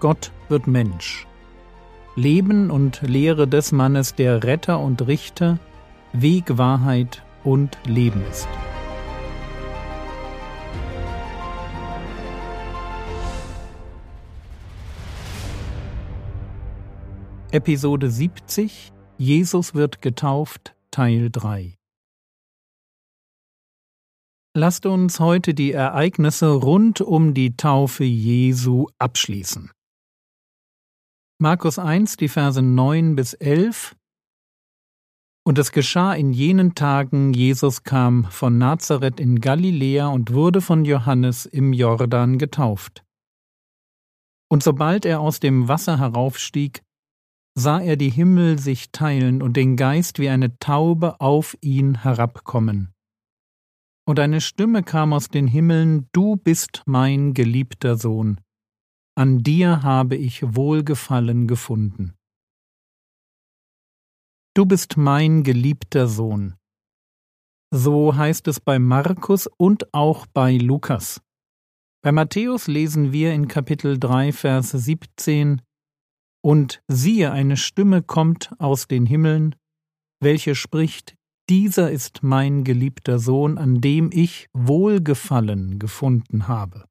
Gott wird Mensch. Leben und Lehre des Mannes, der Retter und Richter, Weg, Wahrheit und Leben ist. Episode 70 Jesus wird getauft Teil 3 Lasst uns heute die Ereignisse rund um die Taufe Jesu abschließen. Markus 1, die Verse 9 bis 11 Und es geschah in jenen Tagen, Jesus kam von Nazareth in Galiläa und wurde von Johannes im Jordan getauft. Und sobald er aus dem Wasser heraufstieg, sah er die Himmel sich teilen und den Geist wie eine Taube auf ihn herabkommen. Und eine Stimme kam aus den Himmeln, Du bist mein geliebter Sohn, an dir habe ich Wohlgefallen gefunden. Du bist mein geliebter Sohn. So heißt es bei Markus und auch bei Lukas. Bei Matthäus lesen wir in Kapitel 3, Vers 17 Und siehe, eine Stimme kommt aus den Himmeln, welche spricht, dieser ist mein geliebter Sohn, an dem ich Wohlgefallen gefunden habe.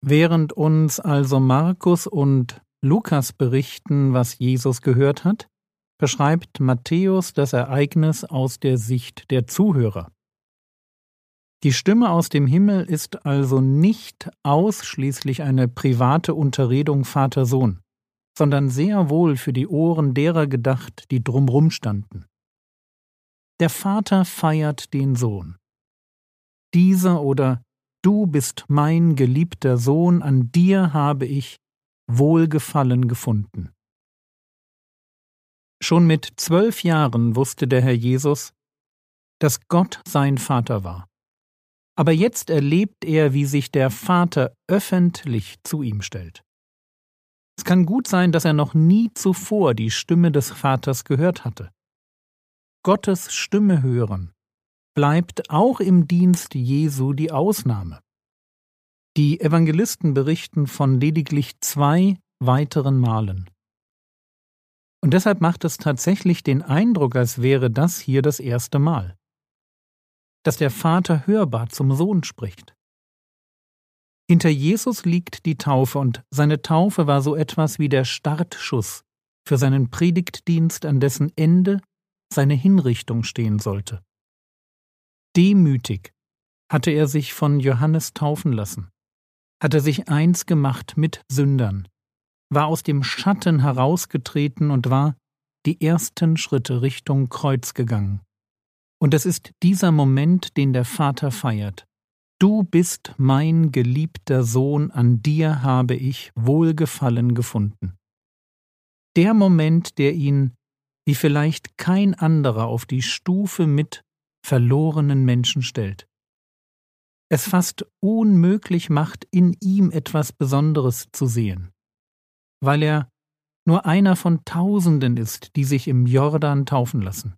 Während uns also Markus und Lukas berichten, was Jesus gehört hat, beschreibt Matthäus das Ereignis aus der Sicht der Zuhörer. Die Stimme aus dem Himmel ist also nicht ausschließlich eine private Unterredung Vater-Sohn, sondern sehr wohl für die Ohren derer gedacht, die drumrum standen. Der Vater feiert den Sohn. Dieser oder Du bist mein geliebter Sohn, an dir habe ich Wohlgefallen gefunden. Schon mit zwölf Jahren wusste der Herr Jesus, dass Gott sein Vater war. Aber jetzt erlebt er, wie sich der Vater öffentlich zu ihm stellt. Es kann gut sein, dass er noch nie zuvor die Stimme des Vaters gehört hatte. Gottes Stimme hören bleibt auch im Dienst Jesu die Ausnahme. Die Evangelisten berichten von lediglich zwei weiteren Malen. Und deshalb macht es tatsächlich den Eindruck, als wäre das hier das erste Mal, dass der Vater hörbar zum Sohn spricht. Hinter Jesus liegt die Taufe, und seine Taufe war so etwas wie der Startschuss für seinen Predigtdienst, an dessen Ende seine Hinrichtung stehen sollte. Demütig hatte er sich von Johannes taufen lassen, hatte sich eins gemacht mit Sündern, war aus dem Schatten herausgetreten und war die ersten Schritte Richtung Kreuz gegangen. Und es ist dieser Moment, den der Vater feiert. Du bist mein geliebter Sohn, an dir habe ich Wohlgefallen gefunden. Der Moment, der ihn wie vielleicht kein anderer auf die Stufe mit verlorenen Menschen stellt. Es fast unmöglich macht, in ihm etwas Besonderes zu sehen, weil er nur einer von Tausenden ist, die sich im Jordan taufen lassen.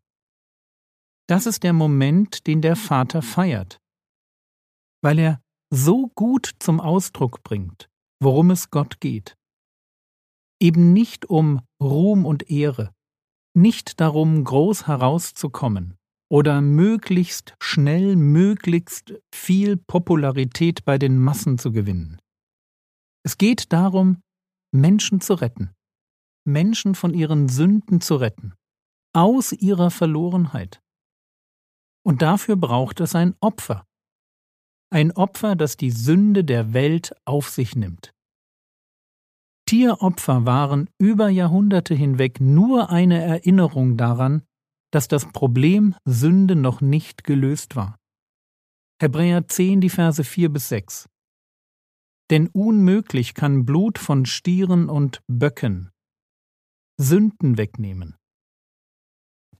Das ist der Moment, den der Vater feiert, weil er so gut zum Ausdruck bringt, worum es Gott geht. Eben nicht um Ruhm und Ehre, nicht darum, groß herauszukommen oder möglichst schnell, möglichst viel Popularität bei den Massen zu gewinnen. Es geht darum, Menschen zu retten, Menschen von ihren Sünden zu retten, aus ihrer Verlorenheit. Und dafür braucht es ein Opfer, ein Opfer, das die Sünde der Welt auf sich nimmt. Tieropfer waren über Jahrhunderte hinweg nur eine Erinnerung daran, dass das Problem Sünde noch nicht gelöst war. Hebräer 10, die Verse 4 bis 6. Denn unmöglich kann Blut von Stieren und Böcken Sünden wegnehmen.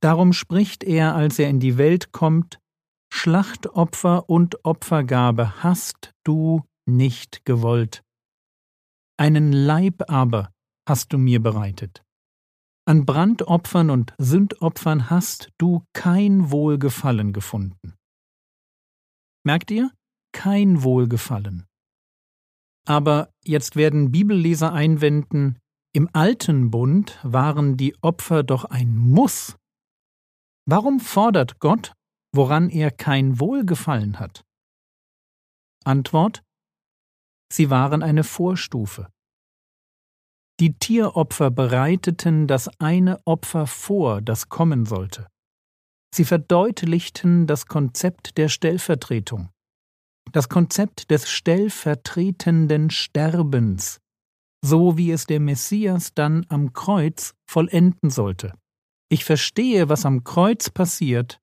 Darum spricht er, als er in die Welt kommt, Schlachtopfer und Opfergabe hast du nicht gewollt einen Leib aber hast du mir bereitet. An Brandopfern und Sündopfern hast du kein Wohlgefallen gefunden. Merkt ihr? Kein Wohlgefallen. Aber jetzt werden Bibelleser einwenden, im alten Bund waren die Opfer doch ein Muss. Warum fordert Gott, woran er kein Wohlgefallen hat? Antwort Sie waren eine Vorstufe. Die Tieropfer bereiteten das eine Opfer vor, das kommen sollte. Sie verdeutlichten das Konzept der Stellvertretung, das Konzept des stellvertretenden Sterbens, so wie es der Messias dann am Kreuz vollenden sollte. Ich verstehe, was am Kreuz passiert,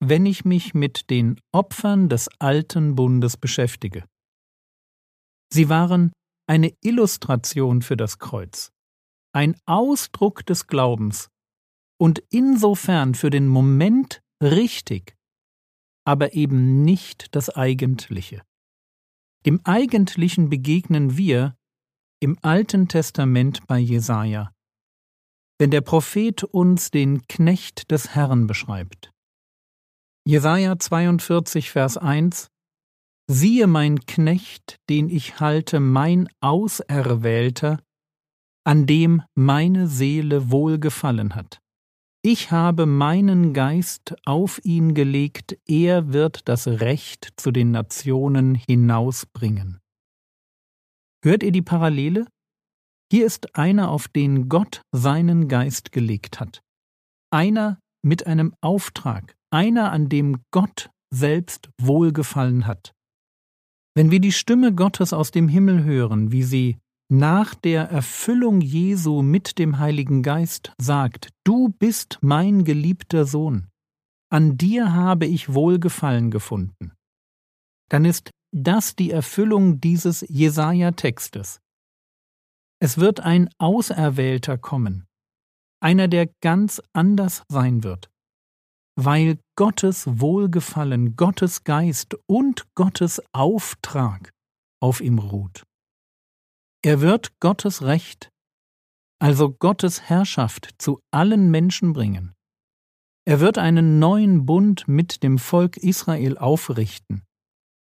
wenn ich mich mit den Opfern des alten Bundes beschäftige. Sie waren eine Illustration für das Kreuz, ein Ausdruck des Glaubens und insofern für den Moment richtig, aber eben nicht das Eigentliche. Dem Eigentlichen begegnen wir im Alten Testament bei Jesaja, wenn der Prophet uns den Knecht des Herrn beschreibt. Jesaja 42, Vers 1 Siehe mein Knecht, den ich halte, mein Auserwählter, an dem meine Seele wohlgefallen hat. Ich habe meinen Geist auf ihn gelegt, er wird das Recht zu den Nationen hinausbringen. Hört ihr die Parallele? Hier ist einer, auf den Gott seinen Geist gelegt hat. Einer mit einem Auftrag, einer, an dem Gott selbst wohlgefallen hat. Wenn wir die Stimme Gottes aus dem Himmel hören, wie sie nach der Erfüllung Jesu mit dem Heiligen Geist sagt, Du bist mein geliebter Sohn, an dir habe ich Wohlgefallen gefunden, dann ist das die Erfüllung dieses Jesaja-Textes. Es wird ein Auserwählter kommen, einer, der ganz anders sein wird, weil Gottes Wohlgefallen, Gottes Geist und Gottes Auftrag auf ihm ruht. Er wird Gottes Recht, also Gottes Herrschaft zu allen Menschen bringen. Er wird einen neuen Bund mit dem Volk Israel aufrichten.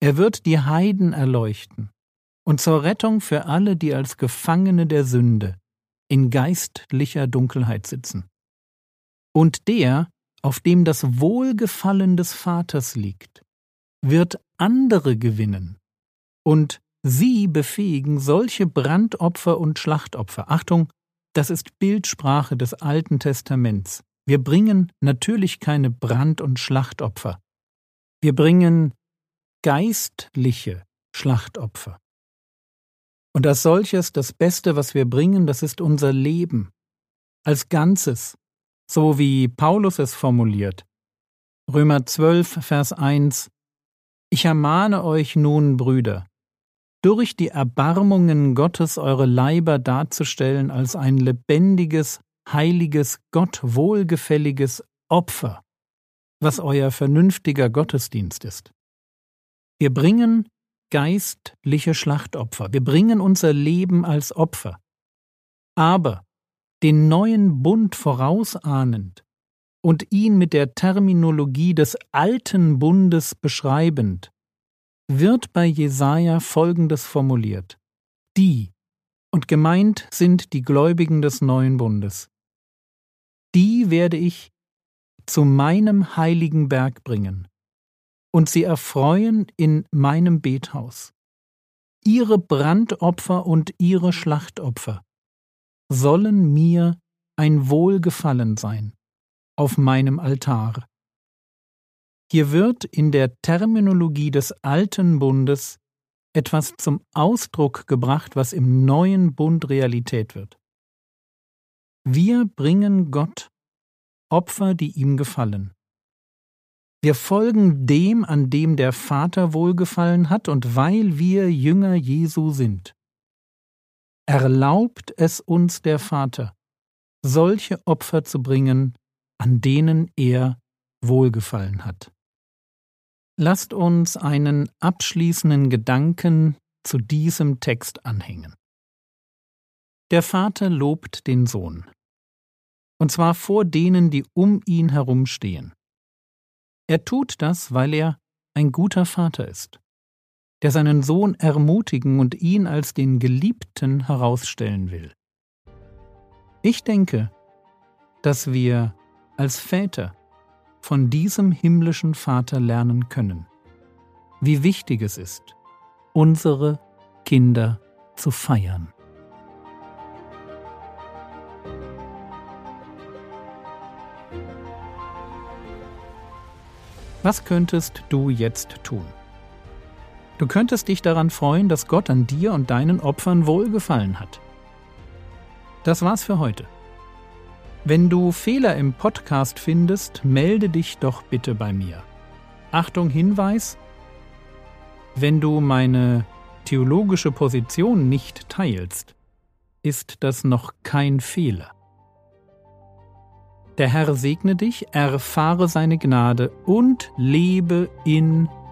Er wird die Heiden erleuchten und zur Rettung für alle, die als Gefangene der Sünde in geistlicher Dunkelheit sitzen. Und der, auf dem das Wohlgefallen des Vaters liegt, wird andere gewinnen und Sie befähigen solche Brandopfer und Schlachtopfer. Achtung, das ist Bildsprache des Alten Testaments. Wir bringen natürlich keine Brand- und Schlachtopfer. Wir bringen geistliche Schlachtopfer. Und als solches das Beste, was wir bringen, das ist unser Leben als Ganzes, so wie Paulus es formuliert. Römer 12, Vers 1 Ich ermahne euch nun, Brüder, durch die Erbarmungen Gottes eure Leiber darzustellen als ein lebendiges, heiliges, Gott wohlgefälliges Opfer, was euer vernünftiger Gottesdienst ist. Wir bringen geistliche Schlachtopfer, wir bringen unser Leben als Opfer. Aber den neuen Bund vorausahnend und ihn mit der Terminologie des alten Bundes beschreibend, wird bei Jesaja Folgendes formuliert: Die, und gemeint sind die Gläubigen des neuen Bundes. Die werde ich zu meinem heiligen Berg bringen und sie erfreuen in meinem Bethaus. Ihre Brandopfer und ihre Schlachtopfer sollen mir ein Wohlgefallen sein auf meinem Altar. Hier wird in der Terminologie des alten Bundes etwas zum Ausdruck gebracht, was im neuen Bund Realität wird. Wir bringen Gott Opfer, die ihm gefallen. Wir folgen dem, an dem der Vater wohlgefallen hat, und weil wir Jünger Jesu sind, erlaubt es uns der Vater, solche Opfer zu bringen, an denen er wohlgefallen hat. Lasst uns einen abschließenden Gedanken zu diesem Text anhängen. Der Vater lobt den Sohn, und zwar vor denen, die um ihn herumstehen. Er tut das, weil er ein guter Vater ist. Der seinen Sohn ermutigen und ihn als den Geliebten herausstellen will. Ich denke, dass wir als Väter von diesem himmlischen Vater lernen können, wie wichtig es ist, unsere Kinder zu feiern. Was könntest du jetzt tun? Du könntest dich daran freuen, dass Gott an dir und deinen Opfern wohlgefallen hat. Das war's für heute. Wenn du Fehler im Podcast findest, melde dich doch bitte bei mir. Achtung Hinweis, wenn du meine theologische Position nicht teilst, ist das noch kein Fehler. Der Herr segne dich, erfahre seine Gnade und lebe in